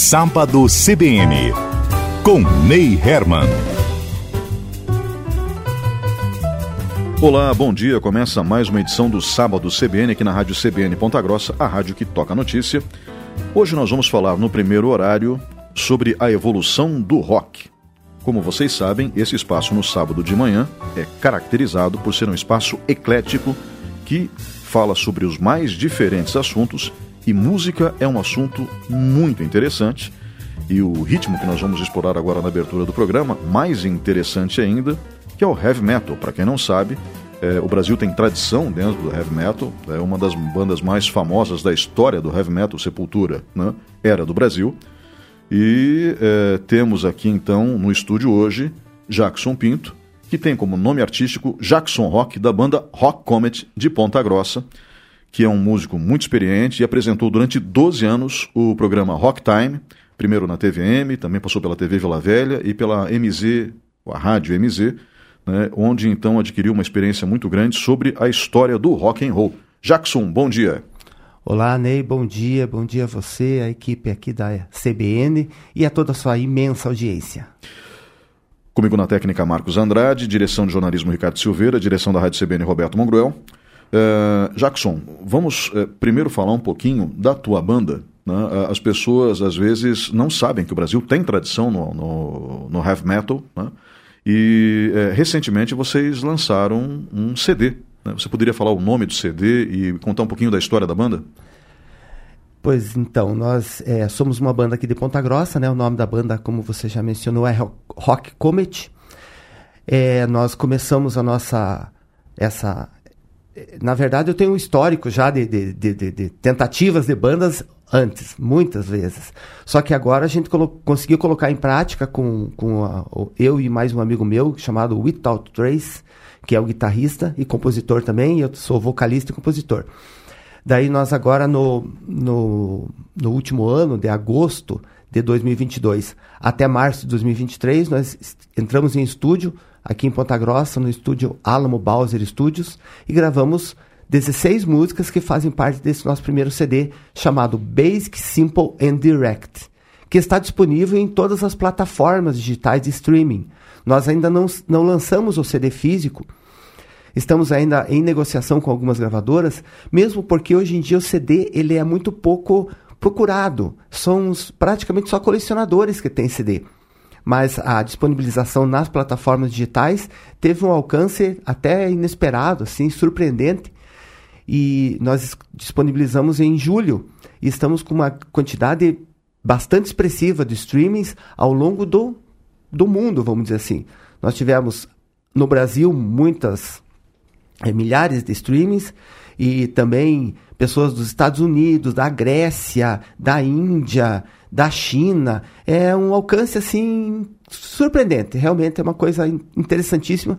Sábado CBN, com Ney Herman. Olá, bom dia. Começa mais uma edição do Sábado CBN aqui na Rádio CBN Ponta Grossa, a rádio que toca notícia. Hoje nós vamos falar no primeiro horário sobre a evolução do rock. Como vocês sabem, esse espaço no sábado de manhã é caracterizado por ser um espaço eclético que fala sobre os mais diferentes assuntos e música é um assunto muito interessante. E o ritmo que nós vamos explorar agora na abertura do programa, mais interessante ainda, que é o heavy metal. Para quem não sabe, é, o Brasil tem tradição dentro do heavy metal, é uma das bandas mais famosas da história do heavy metal, Sepultura, né? era do Brasil. E é, temos aqui então no estúdio hoje Jackson Pinto, que tem como nome artístico Jackson Rock, da banda Rock Comet de Ponta Grossa que é um músico muito experiente e apresentou durante 12 anos o programa Rock Time, primeiro na TVM, também passou pela TV Vila Velha e pela MZ, a rádio MZ, né, onde então adquiriu uma experiência muito grande sobre a história do rock and roll. Jackson, bom dia. Olá, Ney, bom dia, bom dia a você, a equipe aqui da CBN e a toda a sua imensa audiência. Comigo na técnica Marcos Andrade, direção de jornalismo Ricardo Silveira, direção da Rádio CBN Roberto Mongruel. Uh, Jackson, vamos uh, primeiro falar um pouquinho da tua banda. Né? Uh, as pessoas às vezes não sabem que o Brasil tem tradição no, no, no heavy metal. Né? E recentemente vocês lançaram um CD. Né? Você poderia falar o nome do CD e contar um pouquinho da história da banda? Pois então, nós é, somos uma banda aqui de Ponta Grossa, né? O nome da banda, como você já mencionou, é Rock Comet. É, nós começamos a nossa essa na verdade, eu tenho um histórico já de, de, de, de, tentativas de bandas antes, muitas vezes. Só que agora a gente colo conseguiu colocar em prática com, com a, eu e mais um amigo meu chamado Without Trace, que é o guitarrista e compositor também, e eu sou vocalista e compositor. Daí nós agora no, no, no último ano, de agosto de 2022 até março de 2023, nós entramos em estúdio aqui em Ponta Grossa, no estúdio Alamo Bowser Studios, e gravamos 16 músicas que fazem parte desse nosso primeiro CD, chamado Basic, Simple and Direct, que está disponível em todas as plataformas digitais de streaming. Nós ainda não, não lançamos o CD físico, estamos ainda em negociação com algumas gravadoras, mesmo porque hoje em dia o CD ele é muito pouco procurado. São praticamente só colecionadores que têm CD mas a disponibilização nas plataformas digitais teve um alcance até inesperado, assim, surpreendente. E nós disponibilizamos em julho e estamos com uma quantidade bastante expressiva de streamings ao longo do, do mundo, vamos dizer assim. Nós tivemos no Brasil muitas, é, milhares de streamings e também pessoas dos Estados Unidos, da Grécia, da Índia, da China. É um alcance assim surpreendente. Realmente é uma coisa interessantíssima.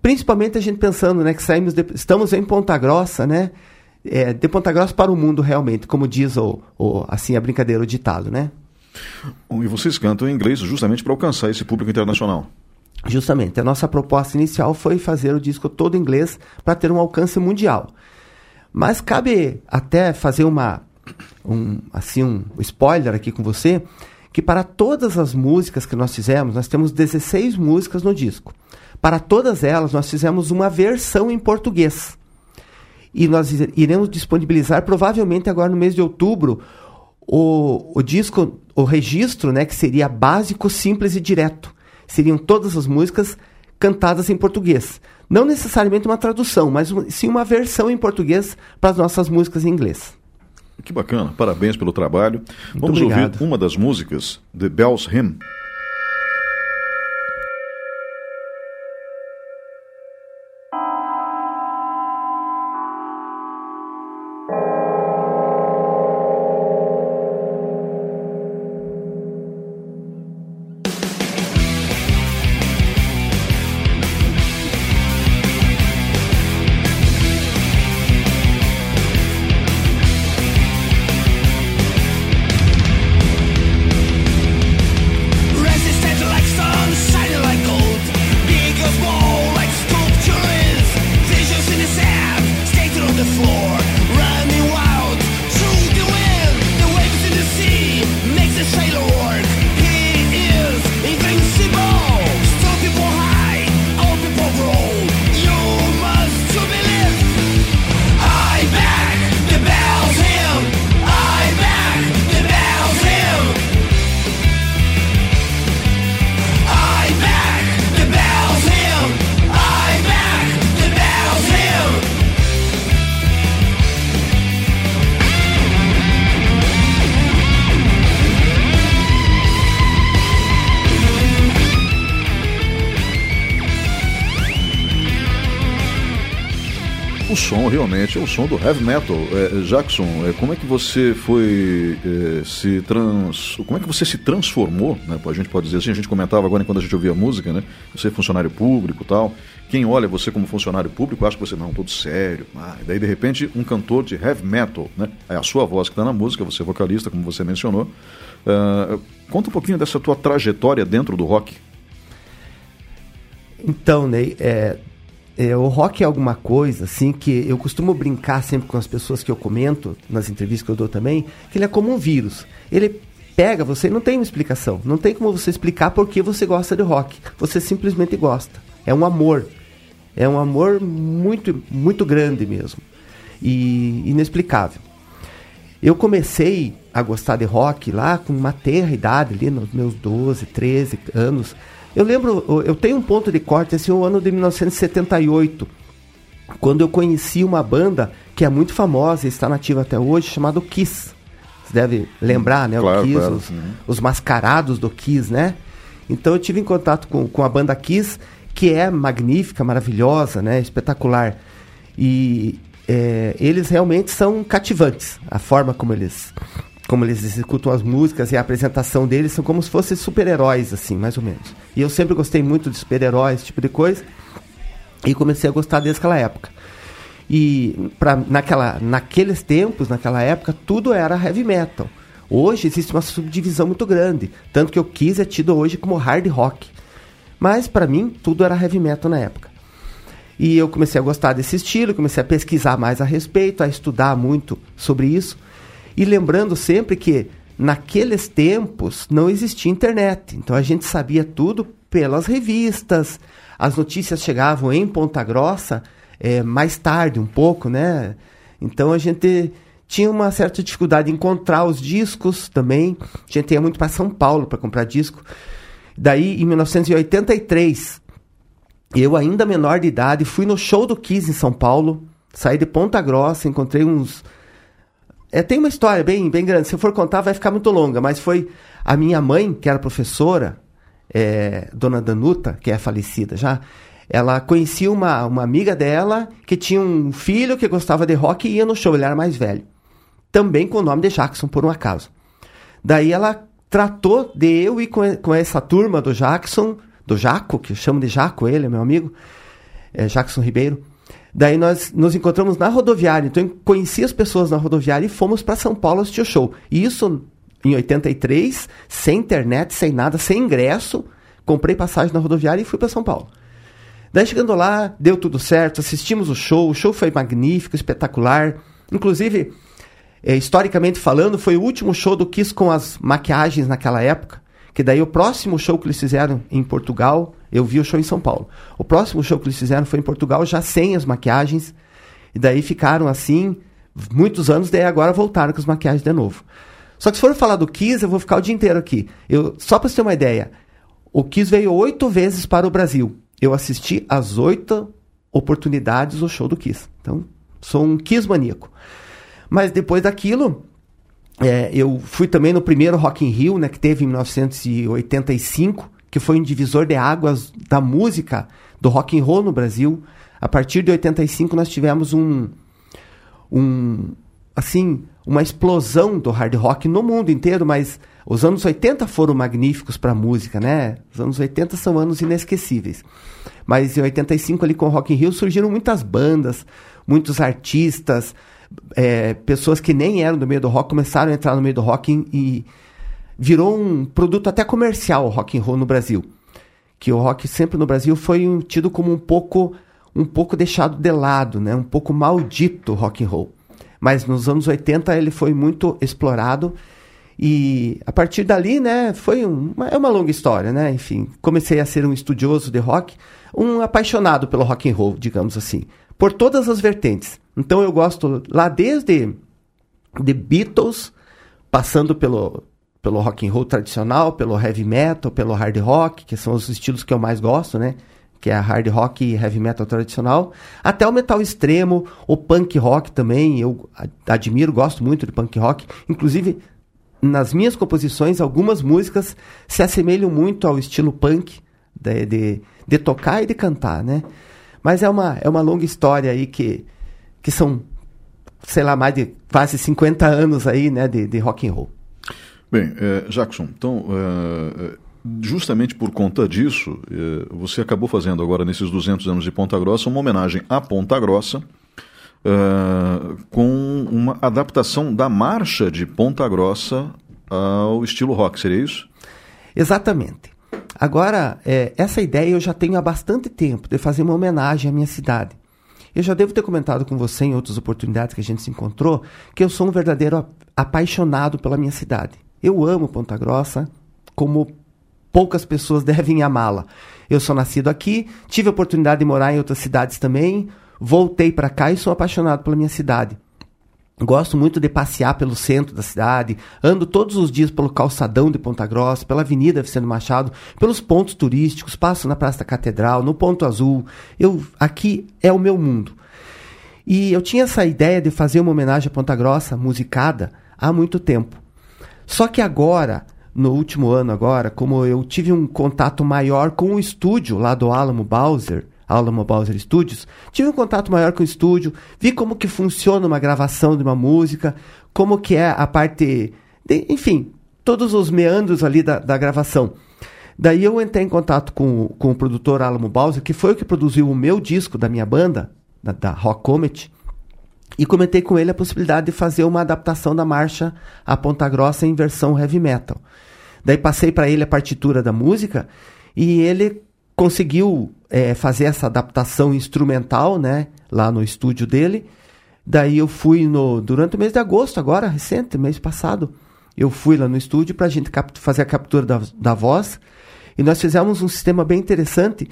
Principalmente a gente pensando, né, que saímos de, estamos em Ponta Grossa, né? É, de Ponta Grossa para o mundo realmente, como diz o, o assim a brincadeira, o ditado, né? E vocês cantam em inglês justamente para alcançar esse público internacional. Justamente. A nossa proposta inicial foi fazer o disco todo em inglês para ter um alcance mundial. Mas cabe até fazer uma um assim um spoiler aqui com você, que para todas as músicas que nós fizemos, nós temos 16 músicas no disco. Para todas elas nós fizemos uma versão em português. E nós iremos disponibilizar provavelmente agora no mês de outubro o, o disco, o registro, né, que seria básico, simples e direto. Seriam todas as músicas cantadas em português. Não necessariamente uma tradução, mas sim uma versão em português para as nossas músicas em inglês. Que bacana, parabéns pelo trabalho. Muito Vamos obrigado. ouvir uma das músicas, The Bells Hymn. É o som do heavy metal. É, Jackson, é, como é que você foi é, se trans, como é que você se transformou? Né? A gente pode dizer assim, a gente comentava agora quando a gente ouvia música, né? Você é funcionário público, tal. Quem olha você como funcionário público acha que você não todo sério. Ah, e daí de repente um cantor de heavy metal, né? É a sua voz que está na música, você é vocalista, como você mencionou. Uh, conta um pouquinho dessa tua trajetória dentro do rock. Então, Ney, é, é, o rock é alguma coisa, assim, que eu costumo brincar sempre com as pessoas que eu comento, nas entrevistas que eu dou também, que ele é como um vírus. Ele pega você não tem uma explicação. Não tem como você explicar por que você gosta de rock. Você simplesmente gosta. É um amor. É um amor muito, muito grande mesmo. E inexplicável. Eu comecei a gostar de rock lá com uma terra idade, ali nos meus 12, 13 anos. Eu lembro, eu tenho um ponto de corte, esse é o ano de 1978, quando eu conheci uma banda que é muito famosa e está nativa até hoje, chamada Kiss. Você deve lembrar, né? Claro, o Kiss, claro, os, os, mascarados do Kiss, né? Então eu tive em contato com, com a banda Kiss, que é magnífica, maravilhosa, né? Espetacular. E é, eles realmente são cativantes. A forma como eles como eles executam as músicas e a apresentação deles são como se fossem super-heróis, assim, mais ou menos. E eu sempre gostei muito de super-heróis, esse tipo de coisa, e comecei a gostar desde aquela época. E pra, naquela, naqueles tempos, naquela época, tudo era heavy metal. Hoje existe uma subdivisão muito grande, tanto que eu quis é tido hoje como hard rock. Mas para mim, tudo era heavy metal na época. E eu comecei a gostar desse estilo, comecei a pesquisar mais a respeito, a estudar muito sobre isso. E lembrando sempre que naqueles tempos não existia internet. Então a gente sabia tudo pelas revistas. As notícias chegavam em Ponta Grossa é, mais tarde, um pouco, né? Então a gente tinha uma certa dificuldade em encontrar os discos também. A gente ia muito para São Paulo para comprar disco. Daí, em 1983, eu, ainda menor de idade, fui no show do Kiss em São Paulo. Saí de Ponta Grossa, encontrei uns é, tem uma história bem, bem grande. Se eu for contar, vai ficar muito longa. Mas foi a minha mãe, que era professora, é, Dona Danuta, que é falecida já. Ela conhecia uma, uma amiga dela que tinha um filho que gostava de rock e ia no show. Ele era mais velho. Também com o nome de Jackson, por um acaso. Daí ela tratou de eu ir com, com essa turma do Jackson, do Jaco, que eu chamo de Jaco, ele é meu amigo, é Jackson Ribeiro Daí nós nos encontramos na rodoviária, então eu conheci as pessoas na rodoviária e fomos para São Paulo assistir o show. E isso em 83, sem internet, sem nada, sem ingresso. Comprei passagem na rodoviária e fui para São Paulo. Daí chegando lá, deu tudo certo, assistimos o show, o show foi magnífico, espetacular. Inclusive, é, historicamente falando, foi o último show do Kiss com as maquiagens naquela época. Que daí o próximo show que eles fizeram em Portugal eu vi o show em São Paulo. O próximo show que eles fizeram foi em Portugal, já sem as maquiagens. E daí ficaram assim, muitos anos, daí agora voltaram com as maquiagens de novo. Só que se for falar do Kiss, eu vou ficar o dia inteiro aqui. Eu, só para você ter uma ideia, o Kiss veio oito vezes para o Brasil. Eu assisti as oito oportunidades do show do Kiss. Então, sou um Kiss maníaco. Mas depois daquilo, é, eu fui também no primeiro Rock in Rio, né, que teve em 1985 que foi um divisor de águas da música do rock and roll no Brasil. A partir de 85 nós tivemos um um assim, uma explosão do hard rock no mundo inteiro, mas os anos 80 foram magníficos para a música, né? Os anos 80 são anos inesquecíveis. Mas em 85 ali com o Rock in Rio surgiram muitas bandas, muitos artistas, é, pessoas que nem eram do meio do rock começaram a entrar no meio do rock e, virou um produto até comercial o rock and roll no Brasil. Que o rock sempre no Brasil foi tido como um pouco um pouco deixado de lado, né? Um pouco maldito o rock and roll. Mas nos anos 80 ele foi muito explorado e a partir dali, né, foi uma, é uma longa história, né? Enfim, comecei a ser um estudioso de rock, um apaixonado pelo rock and roll, digamos assim, por todas as vertentes. Então eu gosto lá desde de Beatles, passando pelo pelo rock and roll tradicional, pelo heavy metal, pelo hard rock, que são os estilos que eu mais gosto, né? Que é hard rock e heavy metal tradicional, até o metal extremo, o punk rock também, eu admiro, gosto muito de punk rock. Inclusive, nas minhas composições, algumas músicas se assemelham muito ao estilo punk, de, de, de tocar e de cantar, né? Mas é uma, é uma longa história aí que que são, sei lá, mais de quase 50 anos aí, né, de, de rock and roll. Bem, é, Jackson, então, é, justamente por conta disso, é, você acabou fazendo agora, nesses 200 anos de Ponta Grossa, uma homenagem à Ponta Grossa, com uma adaptação da marcha de Ponta Grossa ao estilo rock, seria isso? Exatamente. Agora, essa ideia eu já tenho há bastante tempo, de fazer uma homenagem à minha cidade. Eu já devo ter comentado com você em outras oportunidades que a gente se encontrou que eu sou um verdadeiro apaixonado pela minha cidade. Eu amo Ponta Grossa como poucas pessoas devem amá-la. Eu sou nascido aqui, tive a oportunidade de morar em outras cidades também, voltei para cá e sou apaixonado pela minha cidade. Gosto muito de passear pelo centro da cidade, ando todos os dias pelo calçadão de Ponta Grossa, pela Avenida Vicente Machado, pelos pontos turísticos, passo na Praça da Catedral, no Ponto Azul. Eu aqui é o meu mundo. E eu tinha essa ideia de fazer uma homenagem a Ponta Grossa musicada há muito tempo. Só que agora, no último ano agora, como eu tive um contato maior com o estúdio lá do Alamo Bowser, Alamo Bowser Studios, tive um contato maior com o estúdio, vi como que funciona uma gravação de uma música, como que é a parte, de, enfim, todos os meandros ali da, da gravação. Daí eu entrei em contato com, com o produtor Alamo Bowser, que foi o que produziu o meu disco da minha banda, da, da Rock Comet, e comentei com ele a possibilidade de fazer uma adaptação da marcha a Ponta Grossa em versão heavy metal. Daí passei para ele a partitura da música e ele conseguiu é, fazer essa adaptação instrumental, né, lá no estúdio dele. Daí eu fui no durante o mês de agosto, agora recente, mês passado, eu fui lá no estúdio para a gente fazer a captura da, da voz e nós fizemos um sistema bem interessante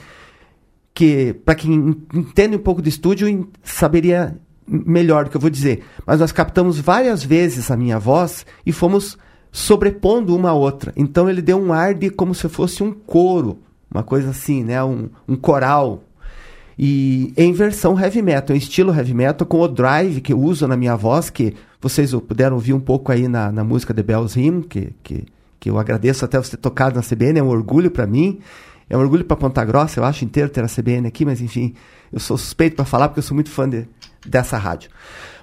que para quem entende um pouco de estúdio saberia melhor do que eu vou dizer. Mas nós captamos várias vezes a minha voz e fomos sobrepondo uma a outra. Então ele deu um ar de como se fosse um coro uma coisa assim, né? Um, um coral. E em versão heavy metal, em estilo heavy metal, com o drive que eu uso na minha voz, que vocês puderam ouvir um pouco aí na, na música The Bells Hymn, que, que, que eu agradeço até você ter tocado na CBN, é um orgulho para mim. É um orgulho para Ponta Grossa, eu acho inteiro ter a CBN aqui, mas enfim, eu sou suspeito para falar porque eu sou muito fã de, dessa rádio.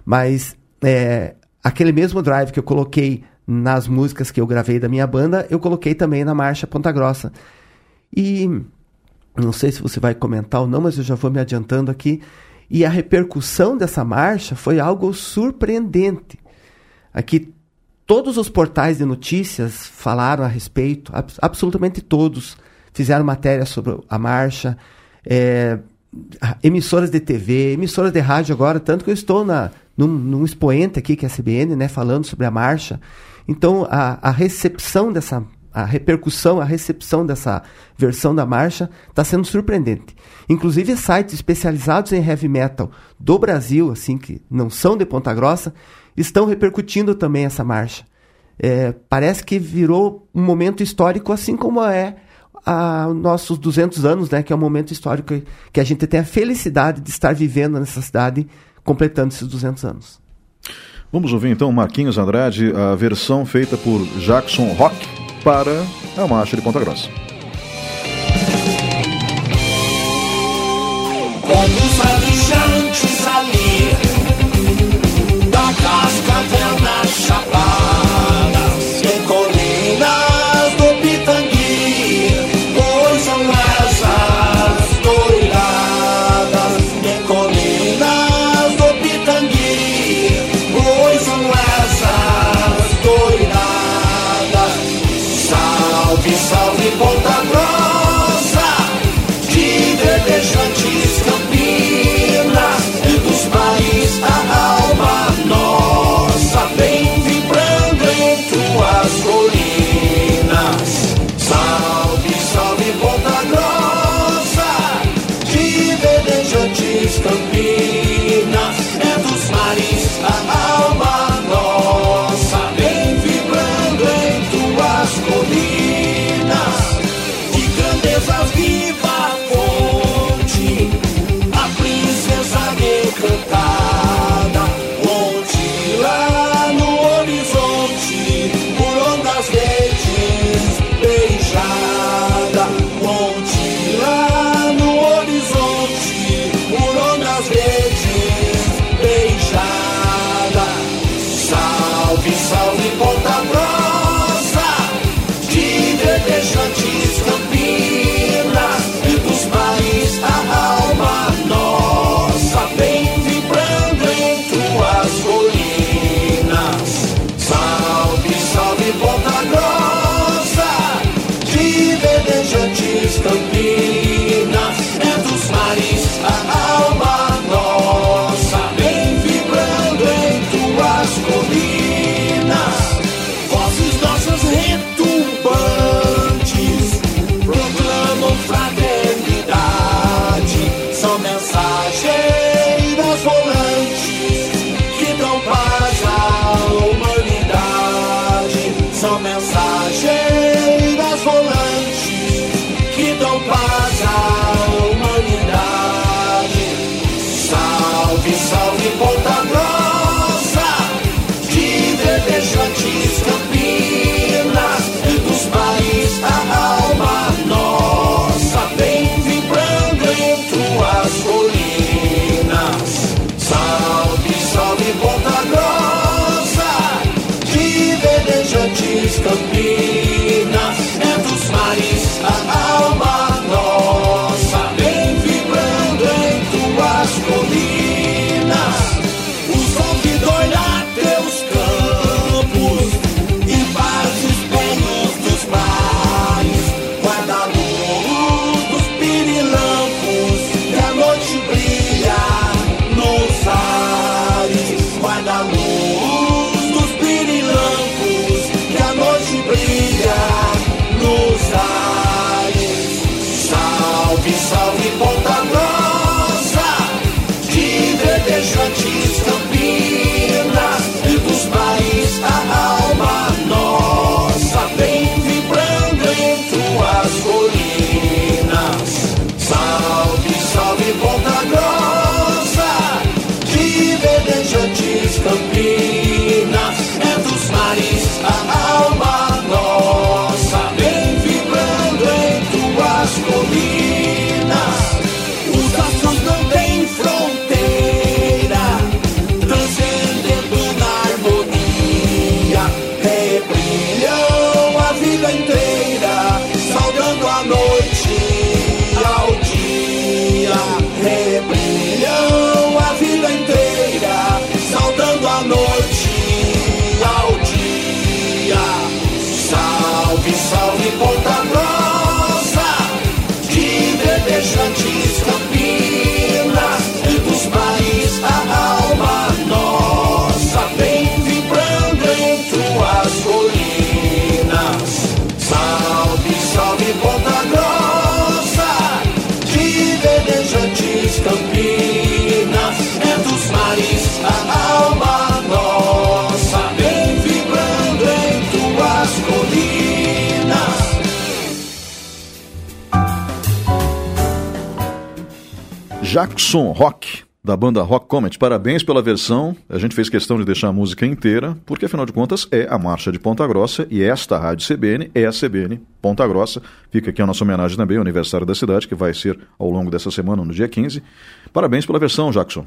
Mas é, aquele mesmo drive que eu coloquei nas músicas que eu gravei da minha banda, eu coloquei também na marcha Ponta Grossa. E não sei se você vai comentar ou não, mas eu já vou me adiantando aqui. E a repercussão dessa marcha foi algo surpreendente. Aqui todos os portais de notícias falaram a respeito, absolutamente todos fizeram matéria sobre a marcha. É, emissoras de TV, emissoras de rádio agora, tanto que eu estou na, num, num expoente aqui, que é a CBN, né, falando sobre a marcha. Então, a, a recepção dessa a repercussão, a recepção dessa versão da marcha está sendo surpreendente. Inclusive sites especializados em heavy metal do Brasil, assim que não são de Ponta Grossa, estão repercutindo também essa marcha. É, parece que virou um momento histórico, assim como é a nossos 200 anos, né, que é um momento histórico que a gente tem a felicidade de estar vivendo nessa cidade, completando esses 200 anos. Vamos ouvir então Marquinhos Andrade, a versão feita por Jackson Rock para a Marcha de Ponta Grossa. Ali da São Jackson Rock, da banda Rock Comet. Parabéns pela versão. A gente fez questão de deixar a música inteira, porque afinal de contas é a marcha de Ponta Grossa e esta rádio CBN é a CBN Ponta Grossa. Fica aqui a nossa homenagem também ao aniversário da cidade, que vai ser ao longo dessa semana, no dia 15. Parabéns pela versão, Jackson.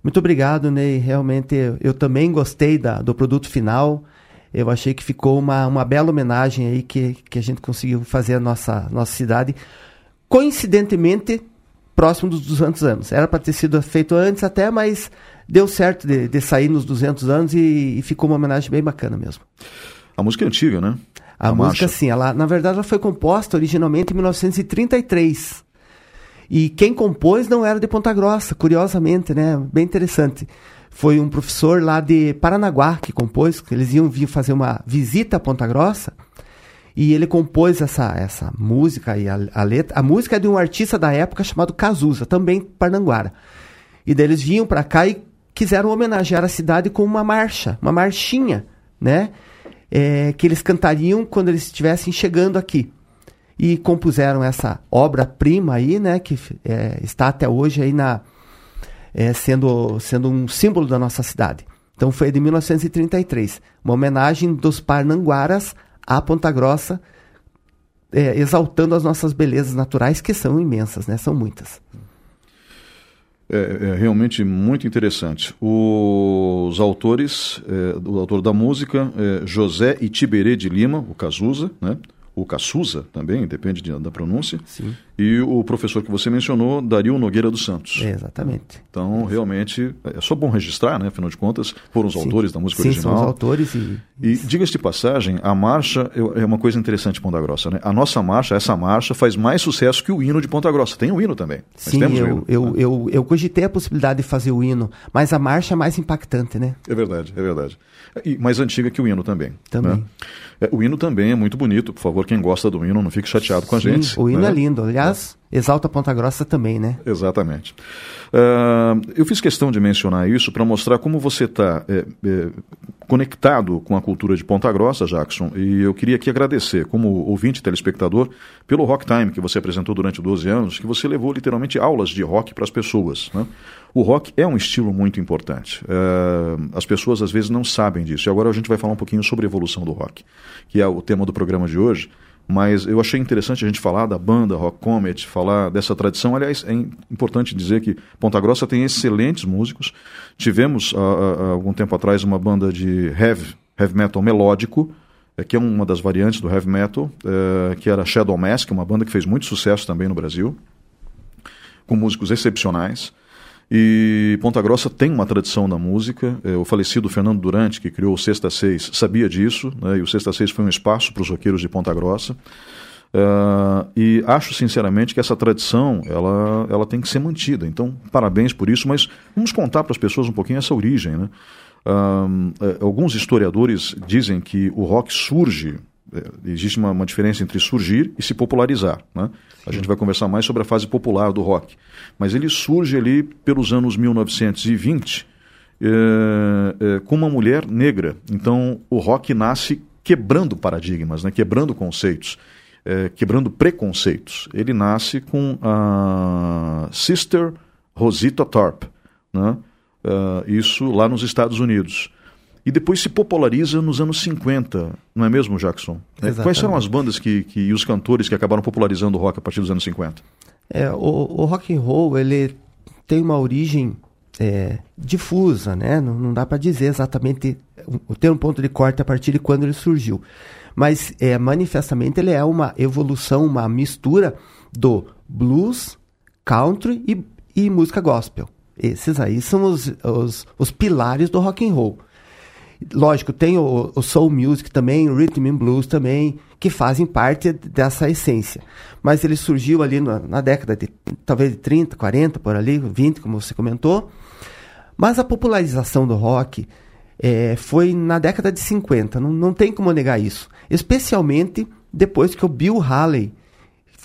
Muito obrigado, Ney. Realmente eu, também gostei da, do produto final. Eu achei que ficou uma, uma bela homenagem aí que, que a gente conseguiu fazer à nossa, nossa cidade. Coincidentemente, próximo dos 200 anos. Era para ter sido feito antes até, mas deu certo de, de sair nos 200 anos e, e ficou uma homenagem bem bacana mesmo. A música é antiga, né? A, música, sim, ela, na verdade, ela foi composta originalmente em 1933. E quem compôs não era de Ponta Grossa, curiosamente, né? Bem interessante. Foi um professor lá de Paranaguá que compôs, eles iam vir fazer uma visita a Ponta Grossa. E ele compôs essa, essa música e a, a letra. A música é de um artista da época chamado Cazuza, também Parnanguara. E daí eles vinham para cá e quiseram homenagear a cidade com uma marcha, uma marchinha, né? É, que eles cantariam quando eles estivessem chegando aqui. E compuseram essa obra-prima aí, né? Que é, está até hoje aí na, é, sendo, sendo um símbolo da nossa cidade. Então foi de 1933, uma homenagem dos Parnanguaras à Ponta Grossa, é, exaltando as nossas belezas naturais, que são imensas, né? São muitas. É, é realmente muito interessante. Os autores, é, o autor da música, é José Itiberê de Lima, o Cazuza, né? o Caçuza também, depende de, da pronúncia. Sim. E o professor que você mencionou, Dario Nogueira dos Santos. É, exatamente. Então, realmente, é só bom registrar, né? Afinal de contas, foram os Sim. autores da música Sim, original. são os autores e... E diga-se de passagem, a marcha é uma coisa interessante em Ponta Grossa, né? A nossa marcha, essa marcha, faz mais sucesso que o hino de Ponta Grossa. Tem o hino também. Sim, eu, hino, eu, né? eu, eu cogitei a possibilidade de fazer o hino, mas a marcha é mais impactante, né? É verdade, é verdade. E mais antiga que o hino também. Também. né? O hino também é muito bonito. Por favor, quem gosta do hino, não fique chateado com a Sim, gente. o hino né? é lindo. Aliás, Aliás, Exalta Ponta Grossa também, né? Exatamente. Uh, eu fiz questão de mencionar isso para mostrar como você está é, é, conectado com a cultura de Ponta Grossa, Jackson, e eu queria aqui agradecer, como ouvinte telespectador, pelo Rock Time que você apresentou durante 12 anos, que você levou literalmente aulas de rock para as pessoas. Né? O rock é um estilo muito importante. Uh, as pessoas às vezes não sabem disso. E agora a gente vai falar um pouquinho sobre a evolução do rock, que é o tema do programa de hoje. Mas eu achei interessante a gente falar da banda Rock Comet, falar dessa tradição. Aliás, é importante dizer que Ponta Grossa tem excelentes músicos. Tivemos, há, há algum tempo atrás, uma banda de heavy, heavy metal melódico, é, que é uma das variantes do heavy metal, é, que era Shadow Mask, uma banda que fez muito sucesso também no Brasil, com músicos excepcionais. E Ponta Grossa tem uma tradição na música. É, o falecido Fernando Durante, que criou o Sexta Seis, sabia disso, né? e o Sexta Seis foi um espaço para os roqueiros de Ponta Grossa. Uh, e acho sinceramente que essa tradição ela, ela tem que ser mantida. Então, parabéns por isso, mas vamos contar para as pessoas um pouquinho essa origem. Né? Uh, alguns historiadores dizem que o rock surge existe uma, uma, diferença entre surgir e se popularizar. Né? A gente vai conversar mais sobre a fase popular do rock. Mas ele surge ali pelos anos 1920 é, é, com uma mulher negra. Então o rock nasce quebrando paradigmas, né? quebrando conceitos, é, quebrando preconceitos. Ele nasce com a Sister Rosita Tharpe, né? Uh, isso lá nos Estados Unidos e depois se populariza nos anos 50, não é mesmo, Jackson? É, quais foram as bandas que, que, e os cantores que acabaram popularizando o rock a partir dos anos 50? É, o, o rock and roll ele tem uma origem é, difusa, né? Não, não dá para dizer exatamente ter um ponto de corte a partir de quando ele surgiu, mas é, manifestamente ele é uma evolução, uma mistura do blues, country e, e música gospel. Esses aí são os, os, os pilares do rock and roll. Lógico, tem o, o, soul music também, o rhythm and blues também, que fazem parte dessa essência. Mas ele surgiu ali na, na década de talvez de 30, 40, por ali, 20, como você comentou. Mas a popularização do rock é, foi na década de 50, não, não tem como negar isso. Especialmente depois que o Bill Haley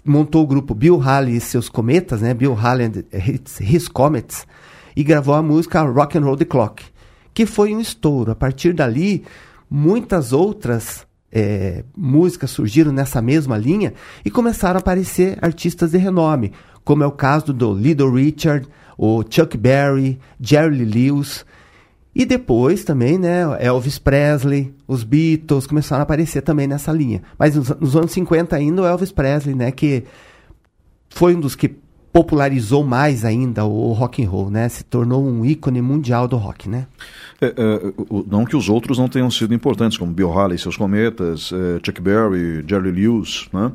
montou o grupo Bill Haley e seus cometas, né? Bill Haley and His, His Comets, e gravou a música Rock and Roll the Clock que foi um estouro. A partir dali, muitas outras é, músicas surgiram nessa mesma linha e começaram a aparecer artistas de renome, como é o caso do Little Richard, o Chuck Berry, Jerry Lewis. E depois também, né, Elvis Presley, os Beatles começaram a aparecer também nessa linha. Mas nos, nos anos 50 ainda o Elvis Presley, né, que foi um dos que popularizou mais ainda o rock and roll, né? Se tornou um ícone mundial do rock, né? É, é, não que os outros não tenham sido importantes, como Bill Haley seus cometas, é, Chuck Berry, Jerry Lewis, né?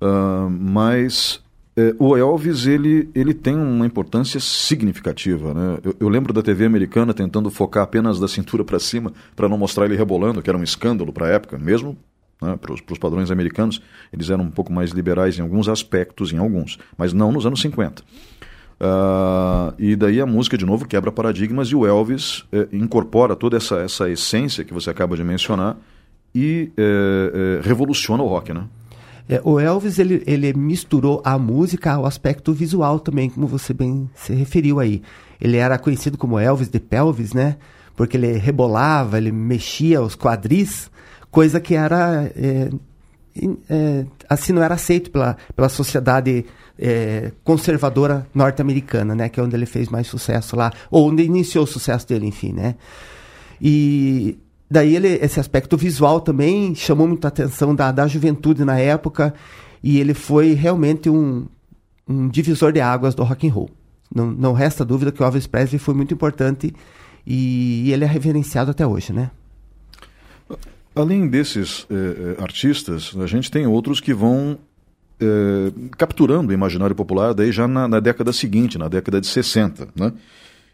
Uh, mas é, o Elvis ele, ele tem uma importância significativa, né? Eu, eu lembro da TV americana tentando focar apenas da cintura para cima para não mostrar ele rebolando, que era um escândalo para a época, mesmo né, para os padrões americanos, eles eram um pouco mais liberais em alguns aspectos, em alguns, mas não nos anos 50. Uh, ah, e daí a música, de novo, quebra paradigmas e o Elvis eh, incorpora toda essa, essa essência que você acaba de mencionar e eh, eh, revoluciona o rock, né? É, o Elvis ele, ele misturou a música ao aspecto visual também, como você bem se referiu aí. Ele era conhecido como Elvis de Pelvis, né? Porque ele rebolava, ele mexia os quadris coisa que era é, é, assim não era aceito pela, pela sociedade é, conservadora norte-americana, né, que é onde ele fez mais sucesso lá, ou onde iniciou o sucesso dele, enfim, né. E daí ele, esse aspecto visual também chamou muita atenção da, da juventude na época e ele foi realmente um, um divisor de águas do rock and roll. Não, não resta dúvida que o Elvis Presley foi muito importante e, e ele é reverenciado até hoje, né? Além desses eh, eh, artistas, a gente tem outros que vão eh, capturando o imaginário popular daí já na, na, década seguinte, na década de 60, né?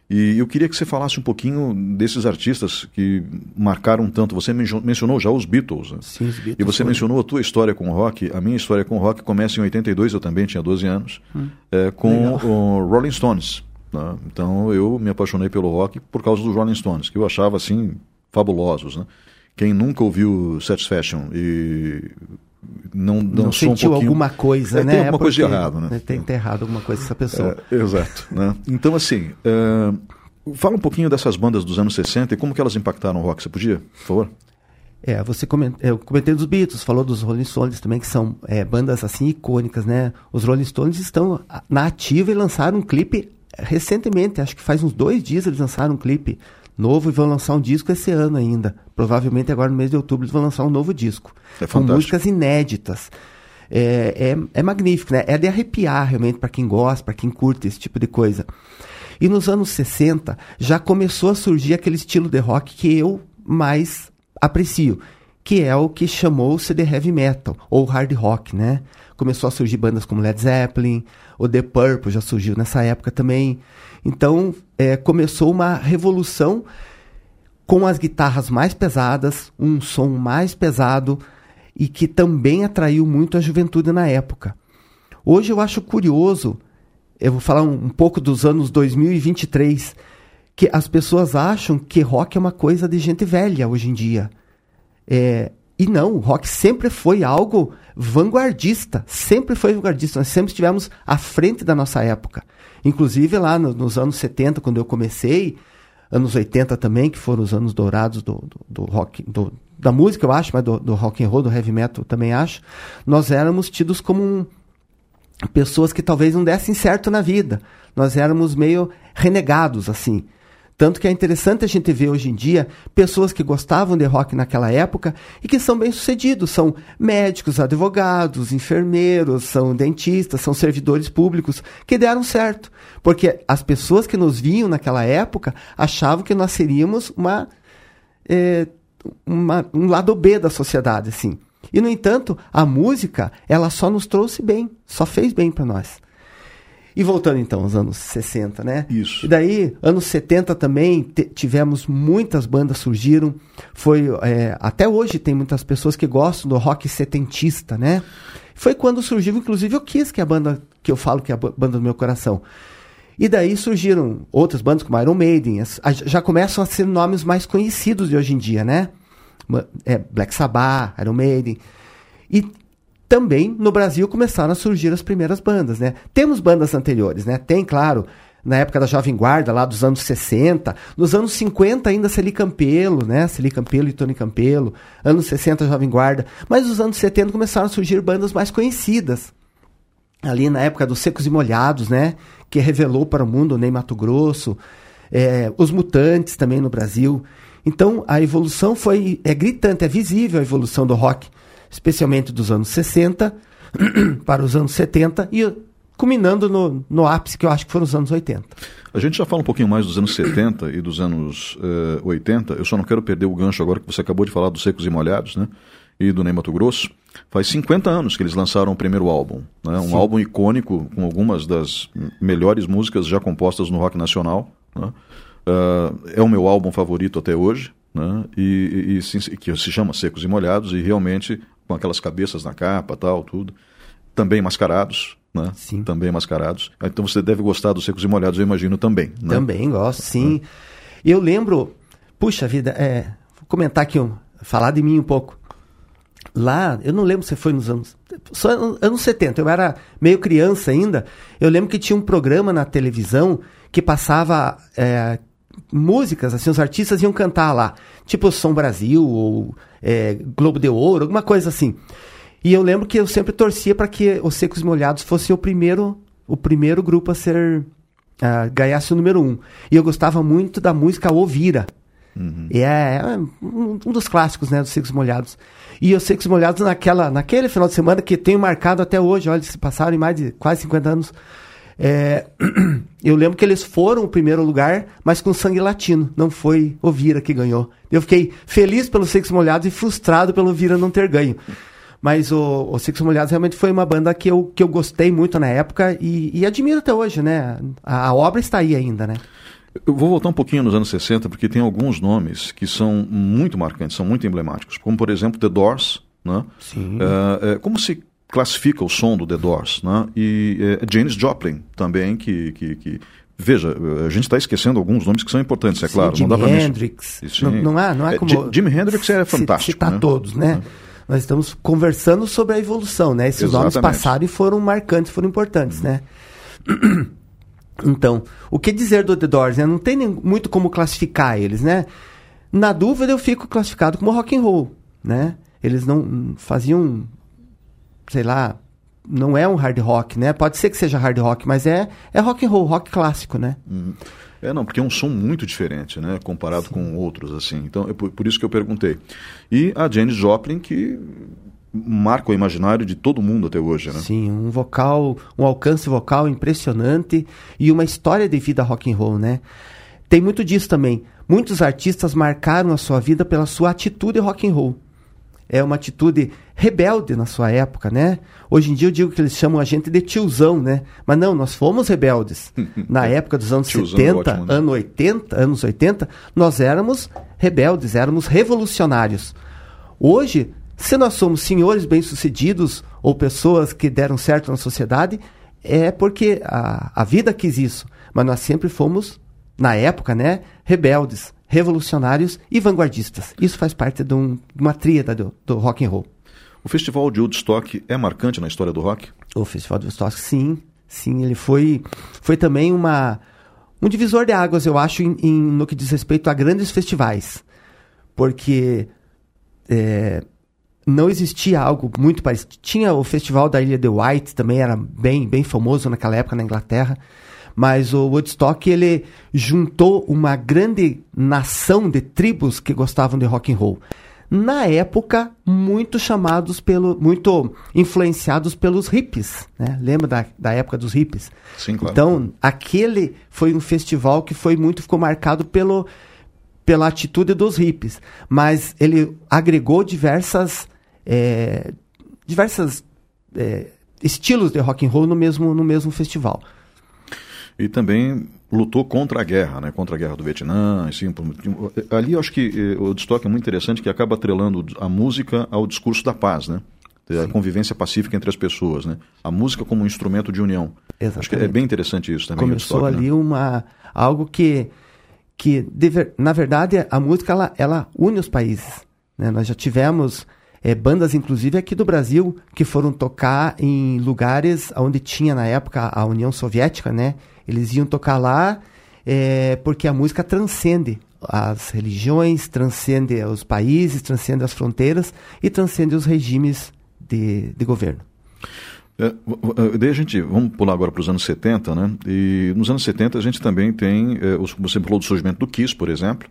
E eu queria que você falasse um pouquinho desses artistas que marcaram tanto. Você mencionou já os Beatles. Né? Sim, os Beatles. E você mencionou a tua história com o rock. A minha história com o rock começa em 82, eu também tinha 12 anos, hum, é, com o Rolling Stones. Né? Então eu me apaixonei pelo rock por causa dos Rolling Stones, que eu achava assim fabulosos. Né? Quem nunca ouviu Satisfaction e não Não dançou um sentiu pouquinho... alguma coisa, É, né? Tem alguma coisa de errado, né? Tem que ter errado alguma coisa essa pessoa. É, exato. Né? Então, assim, é, fala um pouquinho dessas bandas dos anos 60 e como que elas impactaram o rock. Você podia, por favor? É, você coment... eu comentei dos Beatles, falou dos Rolling Stones também, que são é, bandas assim icônicas, né? Os Rolling Stones estão na ativa e lançaram um clipe recentemente, acho que faz uns dois dias eles lançaram um clipe novo e vão lançar um disco esse ano ainda. Provavelmente agora no mês de outubro eles vão lançar um novo disco. É com músicas inéditas. É, é, é magnífico, né? É de arrepiar realmente para quem gosta, para quem curte esse tipo de coisa. E nos anos 60 já começou a surgir aquele estilo de rock que eu mais aprecio, que é o que chamou-se de heavy metal ou hard rock, né? Começou a surgir bandas como Led Zeppelin, o The Purple já surgiu nessa época também. Então é, começou uma revolução com as guitarras mais pesadas, um som mais pesado e que também atraiu muito a juventude na época. Hoje eu acho curioso, eu vou falar um, um pouco dos anos 2023, que as pessoas acham que rock é uma coisa de gente velha hoje em dia. É, e não, o rock sempre foi algo vanguardista, sempre foi vanguardista. Nós sempre estivemos à frente da nossa época. Inclusive lá no- nos anos 70, quando eu comecei, anos 80 também, que foram os anos dourados do, do, do rock, do- da música, eu acho, mas do, do rock and roll, do heavy metal também acho, nós éramos tidos como um, pessoas que talvez não dessem certo na vida. Nós éramos meio renegados, assim. Tanto que é interessante a gente ver hoje em dia pessoas que gostavam de rock naquela época e que são bem-sucedidos. São médicos, advogados, enfermeiros, são dentistas, são servidores públicos que deram certo. Porque as pessoas que nos viam naquela época achavam que nós seríamos uma, é, uma- um lado B da sociedade, assim. E, no entanto, a música, ela só nos trouxe bem, só fez bem para nós. E voltando então aos anos 60, né? Isso. E daí, anos 70 também, tivemos muitas bandas surgiram. Foi, é, até hoje tem muitas pessoas que gostam do rock setentista, né? Foi quando surgiu, inclusive, o Kiss, que é a banda que eu falo que é a ba- banda do meu coração. E daí surgiram outras bandas como Iron Maiden, as- já começam a ser nomes mais conhecidos de hoje em dia, né? É, Black Sabbath, Iron Maiden. E também no Brasil começaram a surgir as primeiras bandas, né? Temos bandas anteriores, né? Tem, claro, na época da Jovem Guarda, lá dos anos 60, nos anos 50 ainda Celi Campelo, né? Celi Campelo e Tony Campelo, anos 60 Jovem Guarda, mas nos anos 70 começaram a surgir bandas mais conhecidas. Ali na época dos Secos e Molhados, né? Que revelou para o mundo o Ney Mato Grosso, é, os Mutantes também no Brasil. Então a evolução foi é gritante, é visível a evolução do rock, especialmente dos anos 60 para os anos 70 e culminando no, no ápice que eu acho que foram os anos 80. A gente já fala um pouquinho mais dos anos 70 e dos anos eh, 80. Eu só não quero perder o gancho agora que você acabou de falar dos Secos e Molhados, né? E do Ney Mato Grosso. Faz 50 anos que eles lançaram o primeiro álbum. Né? Um álbum icônico com algumas das melhores músicas já compostas no rock nacional. né? Ah, é o meu álbum favorito até hoje. Né? E, e- e que se chama Secos e Molhados e realmente com aquelas cabeças na capa tal, tudo. Também mascarados. Né? Sim. Também mascarados. Então você deve gostar dos Secos e Molhados, eu imagino também. Né? Também gosto, sim. E eu lembro, puxa vida, é, vou comentar aqui, um, falar de mim um pouco. Lá, eu não lembro se foi nos anos. Só an- anos 70, eu era meio criança ainda. Eu lembro que tinha um programa na televisão que passava é, músicas, assim, os artistas iam cantar lá. Tipo Som Brasil ou é, Globo de Ouro, alguma coisa assim. E eu lembro que eu sempre torcia para que os Secos Molhados fosse o primeiro, o primeiro grupo a ser ah, ganhasse o número um. E eu gostava muito da música Ouvira. E é, é um, um dos clássicos, né, dos Secos Molhados. E os Secos Molhados naquela, naquele final de semana que tenho marcado até hoje, olha, se passaram em mais de quase 50 anos. É, eu lembro que eles foram o primeiro lugar, mas com sangue latino. Não foi o Vira que ganhou. Eu fiquei feliz Secos e Molhados e frustrado pelo Vira não ter ganho. Mas o, o e Molhados realmente foi uma banda que eu, que eu gostei muito na época e, e admiro até hoje, né? A, a obra está aí ainda, né? Eu vou voltar um pouquinho nos anos 60, porque tem alguns nomes que são muito marcantes, são muito emblemáticos, como por exemplo The Doors, né? Sim. É, como se classifica o som do The Doors, né? E é, Janis Joplin também, que, que, que- veja, a gente está esquecendo alguns nomes que são importantes, é claro, Sim, não dá Jimi para Hendrix. Sim. Não, não há, não há É, como. Ji- Jimi Hendrix é ci- fantástico, Citar né? todos, né? nós estamos conversando sobre a evolução, né? Esses Exatamente. nomes passaram e foram marcantes, foram importantes, né? Então, o que dizer do The Doors? Né? Não tem nem muito como classificar eles, né? Na dúvida, eu fico classificado como rock and roll, né? Eles não faziam, sei lá, não é um hard rock, né? Pode ser que seja hard rock, mas é, é rock and roll, rock clássico, né? É, não, porque é um som muito diferente, né? Comparado com outros, assim. Então, é por, por isso que eu perguntei. E a Janis Joplin, que marca o imaginário de todo mundo até hoje, né? Sim, um vocal, um alcance vocal impressionante e uma história de vida rock and roll, né? Tem muito disso também. Muitos artistas marcaram a sua vida pela sua atitude rock and roll. É uma atitude rebelde na sua época, né? Hoje em dia eu digo que eles chamam a gente de tiozão, né? Mas não, nós fomos rebeldes. Na época dos anos Tiozão é 70, ótimo, né? anos 80, anos 80, nós éramos rebeldes, éramos revolucionários. Hoje, se nós somos senhores bem-sucedidos ou pessoas que deram certo na sociedade, é porque a, a vida quis isso. Mas nós sempre fomos, na época, né, rebeldes, revolucionários e vanguardistas. Isso faz parte de, um- de uma tríada do, do rock and roll. O Festival de Woodstock é marcante na história do rock? O Festival do Woodstock, sim, sim, ele foi, foi também uma, um divisor de águas, eu acho, em, em- no que diz respeito a grandes festivais. Porque é, não existia algo muito parecido. Tinha o Festival da Ilha de White, também era bem, bem famoso naquela época na Inglaterra. Mas o Woodstock, ele juntou uma grande nação de tribos que gostavam de rock and roll. Na época, muito chamados pelo, muito influenciados pelos hippies, né? Lembra da, da época dos hippies? Sim, claro. Então, aquele foi um festival que foi muito, ficou marcado pelo, pela atitude dos hippies. Mas ele agregou diversas, é, diversas é, estilos de rock and roll no mesmo, no mesmo festival. E também lutou contra a guerra, né? Contra a guerra do Vietnã, assim, ali eu acho que eh, o Woodstock é muito interessante que acaba atrelando a música ao discurso da paz, né? A convivência pacífica entre as pessoas, né? A música como um instrumento de união. Acho que é Exatamente. bem interessante isso também. Começou Woodstock, ali né? uma algo que que na verdade a música ela, ela une os países. né? Nós já tivemos eh, bandas, inclusive aqui do Brasil, que foram tocar em lugares onde tinha na época a União Soviética, né? Eles iam tocar lá eh, porque a música transcende as religiões, transcende os países, transcende as fronteiras e transcende os regimes de, de governo. É, v- daí a gente, vamos pular agora para os anos 70, né? E nos anos 70 a gente também tem, os- você falou do surgimento do Kiss, por exemplo.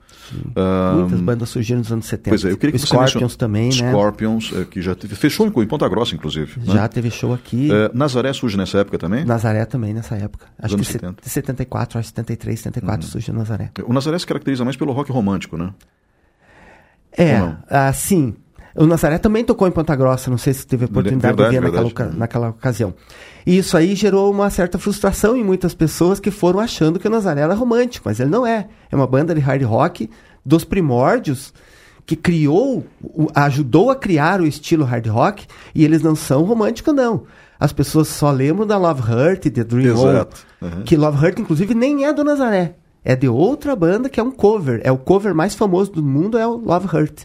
Ah, Muitas bandas surgiram nos anos 70. Pois é, eu queria que o Scorpions mencion- também, né? Scorpions, eh, que já teve, fechou em, em Ponta Grossa, inclusive. né? Já teve show aqui. Eh, Nazaré surge nessa época também? Nazaré também nessa época. Acho anos que 70. de 74, acho que 73, 74 surgiu Nazaré. O Nazaré se caracteriza mais pelo rock romântico, né? É, Ou não? O Nazaré também tocou em Ponta Grossa, não sei se teve a oportunidade Verdade, de ver naquela, oca- naquela ocasião. E isso aí gerou uma certa frustração em muitas pessoas que foram achando que o Nazaré era romântico, mas ele não é. É uma banda de hard rock dos primórdios que criou, ajudou a criar o estilo hard rock e eles não são românticos, não. As pessoas só lembram da Love Hurt, de Dream On, Exato. Uhum. que Love Hurt, inclusive, nem é do Nazaré. É de outra banda que é um cover. É o cover mais famoso do mundo, é o Love Hurt.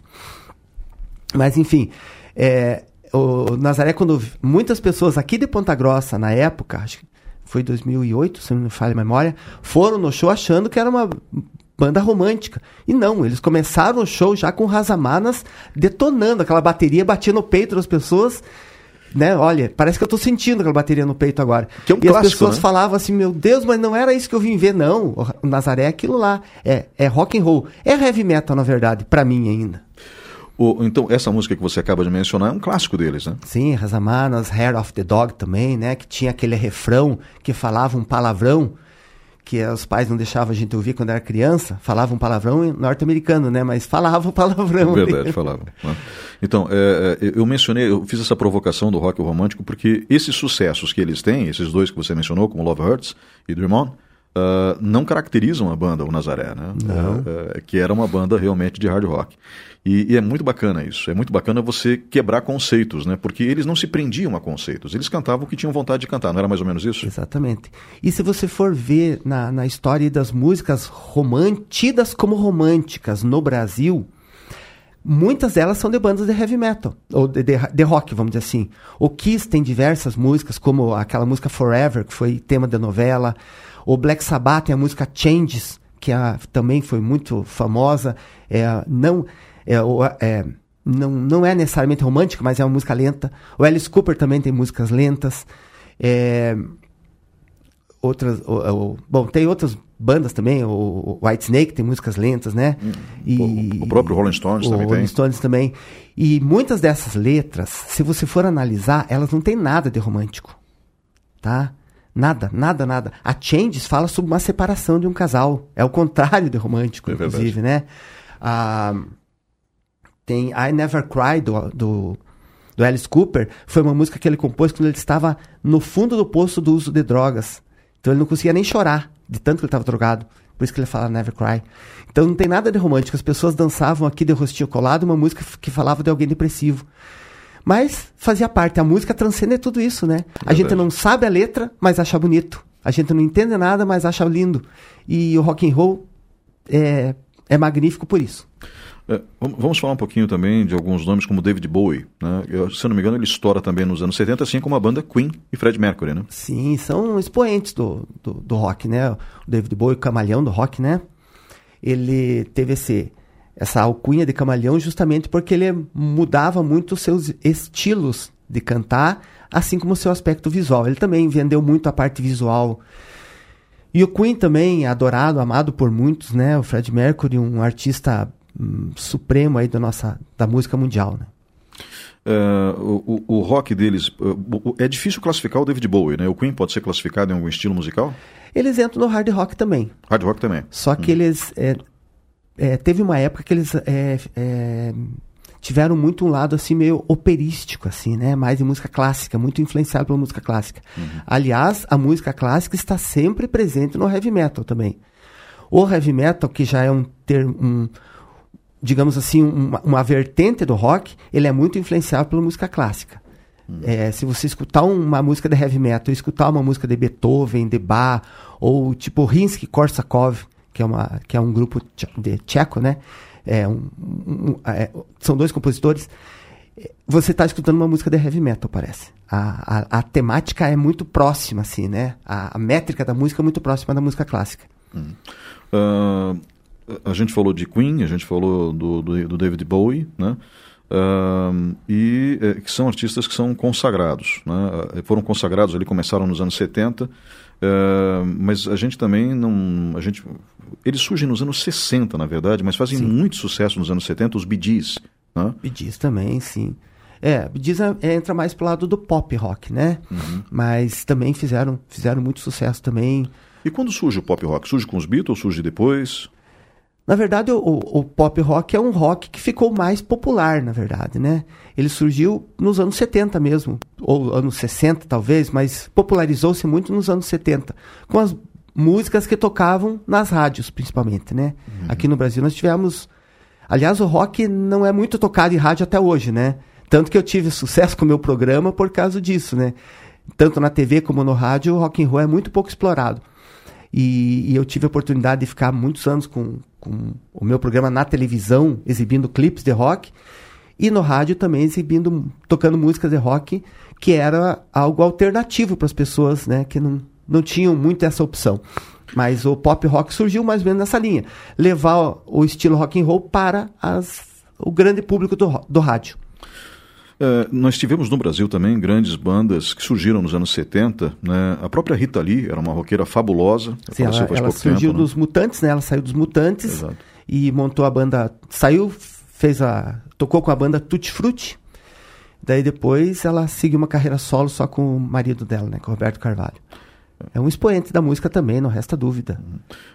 Mas, enfim, é, o Nazaré, quando muitas pessoas aqui de Ponta Grossa, na época, acho que foi 2008, se não me falha a memória, foram no show achando que era uma banda romântica. E não, eles começaram o show já com Razamanas detonando, aquela bateria batia no peito das pessoas. Né? Olha, parece que eu tô sentindo aquela bateria no peito agora. Que é um e as clássico, pessoas né? falavam assim, meu Deus, mas não era isso que eu vim ver, não. O Nazaré é aquilo lá. É, é rock and roll. É heavy metal, na verdade, pra mim ainda. O- então, essa música que você acaba de mencionar é um clássico deles, né? Sim, Razamanas, Hair of the Dog também, né? Que tinha aquele refrão que falava um palavrão que os pais não deixavam a gente ouvir quando era criança. Falava um palavrão norte-americano, né? Mas falava o palavrão. Verdade, falava. né? Então, é, é, eu mencionei, eu fiz essa provocação do rock romântico porque esses sucessos que eles têm, esses dois que você mencionou, como Love Hurts e Dream On, ah, não caracterizam a banda, o Nazaré, né? É, é, que era uma banda realmente de hard rock. E, e é muito bacana isso. É muito bacana você quebrar conceitos, né? Porque eles não se prendiam a conceitos. Eles cantavam o que tinham vontade de cantar. Não era mais ou menos isso? Exatamente. E se você for ver na, na história das músicas tidas como românticas no Brasil, muitas delas são de bandas de heavy metal, ou de, de, de, rock, vamos dizer assim. O Kiss tem diversas músicas, como aquela música Forever, que foi tema da novela. O Black Sabbath tem a música Changes, que a, também foi muito famosa. É, não, é, é, não, não é necessariamente romântica, mas é uma música lenta. O Alice Cooper também tem músicas lentas. É, outras. O, o, bom, tem outras bandas também, o White Snake tem músicas lentas, né? Hum, e, o, próprio Rolling Stones o também Rolling tem. Stones também. E muitas dessas letras, se você for analisar, elas não têm nada de romântico. Tá? Nada, nada, nada. A Changes fala sobre uma separação de um casal. É o contrário de romântico, é inclusive, né? Ah, tem I Never Cry do, do, do Alice Cooper. Foi uma música que ele compôs quando ele estava no fundo do poço do uso de drogas. Então ele não conseguia nem chorar de tanto que ele estava drogado. Por isso que ele fala Never Cry. Então não tem nada de romântico. As pessoas dançavam aqui de rostinho colado uma música que falava de alguém depressivo. Mas fazia parte. A música transcende tudo isso, né? A gente não sabe a letra, mas acha bonito. A gente não entende nada, mas acha lindo. E o rock and roll é, é magnífico por isso. É, vamos falar um pouquinho também de alguns nomes como David Bowie. Né? Eu, se não me engano, ele estoura também nos anos 70, assim como a banda Queen e Fred Mercury, né? Sim, são expoentes do, do, do rock, né? O David Bowie, o camalhão do rock, né? Ele teve esse, essa alcunha de camalhão justamente porque ele mudava muito os seus estilos de cantar, assim como o seu aspecto visual. Ele também vendeu muito a parte visual. E o Queen também, adorado, amado por muitos, né? O Fred Mercury, um artista um, supremo aí da nossa da música mundial, né? Uh, o, o, rock deles uh, é difícil classificar o David Bowie, né? O Queen pode ser classificado em algum estilo musical? Eles entram no hard rock também. Hard rock também. Só que hum. eles é, é, teve uma época que eles é, é, tiveram muito um lado assim meio operístico, assim, né? Mais de música clássica, muito influenciado pela música clássica. Uhum. Aliás, a música clássica está sempre presente no heavy metal também. O heavy metal, que já é um termo, um, digamos assim, uma, uma, vertente do rock, ele é muito influenciado pela música clássica. Hum. É, se você escutar uma música de heavy metal, escutar uma música de Beethoven, de Bach, ou tipo Rinsky-Korsakov, que é, uma, que é um grupo de tcheco, né? É um, um, é, são dois compositores. Você está escutando uma música de heavy metal, parece. A, a, a temática é muito próxima, assim, né? A, a, métrica da música é muito próxima da música clássica. Hum. Uh, a gente falou de Queen, a gente falou do, do, do David Bowie, né? E é, que são artistas que são consagrados, né? foram consagrados ali, começaram nos anos 70, uh, mas a gente também não. A gente, eles surgem nos anos 60, na verdade, mas fazem sim. muito sucesso nos anos 70, os Bee Gees. Né? Bee Gees também, sim. É, Bee Gees é, entra mais pro lado do pop rock, né? Uhum. Mas também fizeram, fizeram muito sucesso também. E quando surge o pop rock? Surge com os Beatles, surge depois? Na verdade, o, o, pop rock é um rock que ficou mais popular, na verdade, né? Ele surgiu nos anos 70 mesmo, ou anos 60 talvez, mas popularizou-se muito nos anos 70, com as músicas que tocavam nas rádios, principalmente, né? Uhum. Aqui no Brasil nós tivemos... Aliás, o rock não é muito tocado em rádio até hoje, né? Tanto que eu tive sucesso com o meu programa por causa disso, né? Tanto na TV como no rádio, o rock and roll é muito pouco explorado. E, e, eu tive a oportunidade de ficar muitos anos com, com o meu programa na televisão, exibindo clipes de rock, e no rádio também exibindo, tocando músicas de rock, que era algo alternativo para as pessoas né, que não, não tinham muito essa opção. Mas o pop rock surgiu mais ou menos nessa linha. Levar o estilo rock and roll para as, o grande público do, do rádio. É, nós tivemos no Brasil também grandes bandas que surgiram nos anos 70. Né? A própria Rita Lee era uma roqueira fabulosa. Sim, ela, ela surgiu tempo, né? dos né? Mutantes, né? Ela saiu dos Mutantes Exato. e montou a banda. Saiu, fez a. tocou com a banda Tutti Frutti. Daí depois ela seguiu uma carreira solo só com o marido dela, né? Com o Roberto Carvalho. É um expoente da música também, não resta dúvida.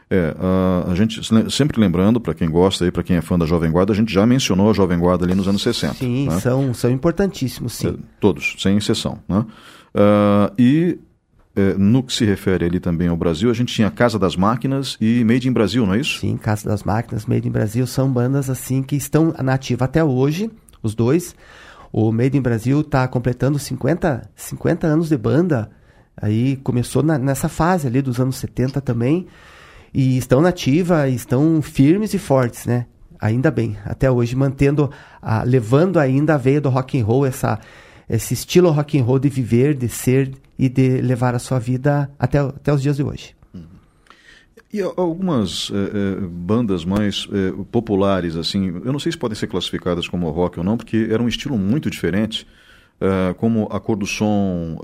É, a, a gente sempre lembrando, para quem gosta e para quem é fã da Jovem Guarda, a gente já mencionou a Jovem Guarda ali nos anos 60. Sim, né? são, são importantíssimos, sim. É, todos, sem exceção. Né? Uh, e é, no que se refere ali também ao Brasil, a gente tinha Casa das Máquinas e Made in Brasil, não é isso? Sim, Casa das Máquinas, Made in Brasil são bandas assim que estão nativas até hoje, os dois. O Made in Brasil está completando 50, 50 anos de banda Aí começou na, nessa fase ali dos anos 70 também. E estão nativa, estão firmes e fortes, né? ainda bem, até hoje mantendo, a, levando ainda a veia do rock and roll, essa, esse estilo rock and roll de viver, de ser e de levar a sua vida até, até os dias de hoje. E algumas é, é, bandas mais é, populares, assim, eu não sei se podem ser classificadas como rock ou não, porque era um estilo muito diferente, como A Cor do Som,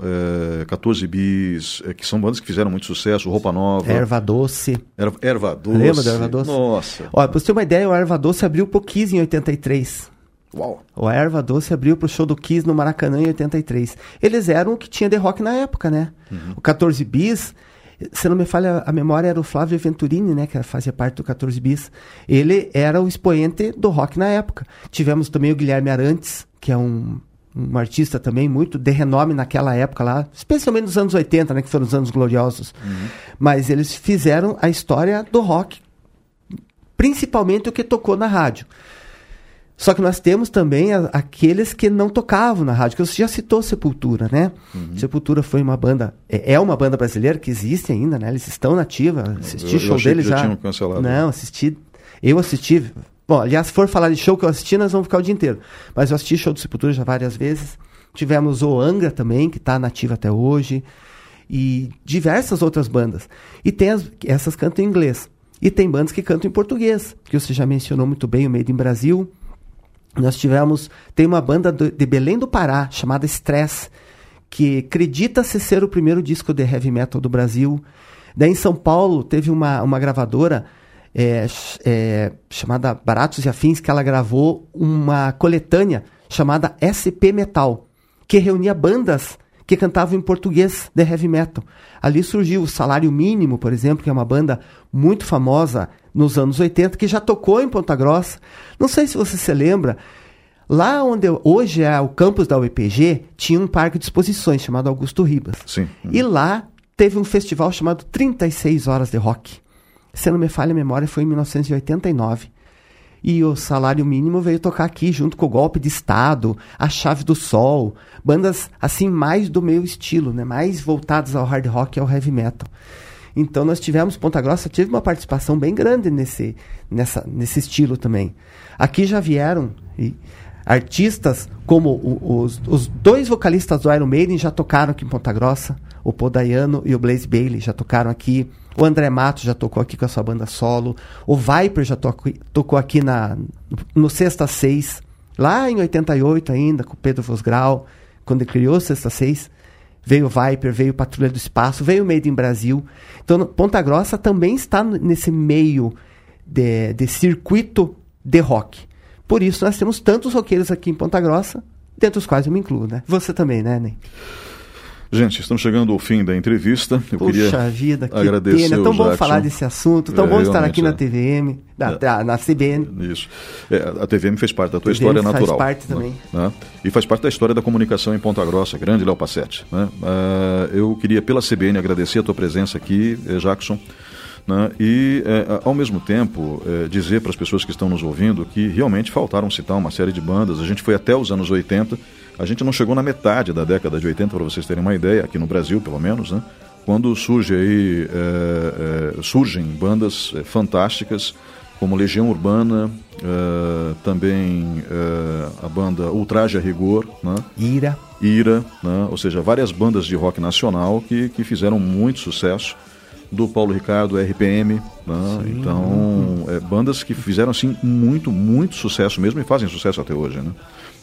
14 Bis, que são bandas que fizeram muito sucesso, Roupa Nova. Erva Doce. Erva, Erva Doce. Lembra da Erva Doce? Nossa. Olha, pra você ter uma ideia, o Erva Doce abriu pro Kiss em 83. Uau. O Erva Doce abriu pro show do Kiss no Maracanã em 83. Eles eram o que tinha de rock na época, né? Uhum. O 14 Bis se não me falha a memória, era o Flávio Venturini, né, que fazia parte do 14 Bis. Ele era o expoente do rock na época. Tivemos também o Guilherme Arantes, que é um, um artista também muito de renome naquela época lá, especialmente nos anos 80, né, que foram os anos gloriosos. Uhum. Mas eles fizeram a história do rock, principalmente o que tocou na rádio. Só que nós temos também a, aqueles que não tocavam na rádio, que você já citou Sepultura, né? Uhum. Sepultura foi uma banda, é, é, uma banda brasileira que existe ainda, né? Eles estão nativa, assisti eu, show eu deles já. já. Cancelado. Não, assisti, eu assisti, bom, aliás, se for falar de show que eu assisti, nós vamos ficar o dia inteiro. Mas eu assisti show do Sepultura já várias vezes. Tivemos o Angra também, que está nativa até hoje, e diversas outras bandas. E tem as, essas cantam em inglês. E tem bandas que cantam em português, que você já mencionou muito bem, o Made in Brasil, nós tivemos, tem uma banda de Belém do Pará chamada Stress, que acredita-se ser o primeiro disco de heavy metal do Brasil. Daí em São Paulo teve uma, uma gravadora é, é, chamada Baratos e Afins, que ela gravou uma coletânea chamada SP Metal, que reunia bandas que cantavam em português de heavy metal. Ali surgiu o Salário Mínimo, por exemplo, que é uma banda muito famosa nos anos 80, que já tocou em Ponta Grossa. Não sei se você se lembra, lá onde hoje é o campus da UEPG, tinha um parque de exposições chamado Augusto Ribas. Sim. E lá teve um festival chamado 36 Horas de Rock. Se não me falha a memória, foi em 1989. E o salário mínimo veio tocar aqui junto com o golpe de Estado, a Chave do Sol, bandas assim mais do meu estilo, né? mais voltadas ao hard rock e ao heavy metal. Então nós tivemos, Ponta Grossa teve uma participação bem grande nesse, nessa, nesse estilo também. Aqui já vieram e, artistas como o, os, os dois vocalistas do Iron Maiden já tocaram aqui em Ponta Grossa, o Paul Dayano e o Blaze Bailey já tocaram aqui. O André Matos já tocou aqui com a sua banda solo. O Viper já tocou, tocou aqui na, no Sexta 6, lá em 88 ainda, com o Pedro Vosgrau, quando ele criou o Sexta 6. Veio o Viper, veio o Patrulha do Espaço, veio o Made in Brasil. Então, Ponta Grossa também está nesse meio de, de circuito de rock. Por isso, nós temos tantos roqueiros aqui em Ponta Grossa, dentre os quais eu me incluo, né? Você também, né, Ney? Gente, estamos chegando ao fim da entrevista. Eu Puxa queria vida, que agradecer pena. É tão bom falar desse assunto, tão é, bom estar aqui é. na TVM, na, é. na CBN. Isso. É, a TVM fez parte da tua TVM história faz natural. parte também. Né? E faz parte da história da comunicação em Ponta Grossa, grande Léo Passetti. Né? Uh, eu queria, pela CBN, agradecer a tua presença aqui, eh, Jackson. Né? E, é, ao mesmo tempo, é, dizer para as pessoas que estão nos ouvindo que realmente faltaram citar uma série de bandas. A gente foi até os anos 80 a gente não chegou na metade da década de 80, para vocês terem uma ideia, aqui no Brasil pelo menos, né? quando surge aí, é, é, surgem bandas é, fantásticas, como Legião Urbana, é, também é, a banda Ultraje a Rigor, né? Ira. Ira, né? ou seja, várias bandas de rock nacional que, que fizeram muito sucesso do Paulo Ricardo, RPM, né? então é, bandas que fizeram assim muito, muito sucesso mesmo e fazem sucesso até hoje, né?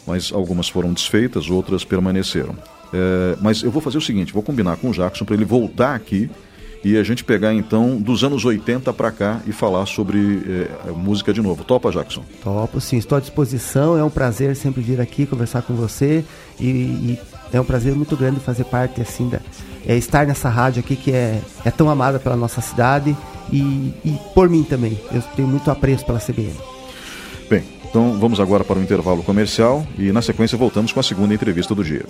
Mas algumas foram desfeitas, outras permaneceram. É, mas eu vou fazer o seguinte, vou combinar com o Jackson para ele voltar aqui e a gente pegar então dos anos 80 para cá e falar sobre é, música de novo. Topa, Jackson? Topo, sim, estou à disposição. É um prazer sempre vir aqui conversar com você e, e é um prazer muito grande fazer parte assim da é, estar nessa rádio aqui que é, é tão amada pela nossa cidade e, e por mim também. Eu tenho muito apreço pela CBN. Bem, então vamos agora para o intervalo comercial e na sequência voltamos com a segunda entrevista do dia.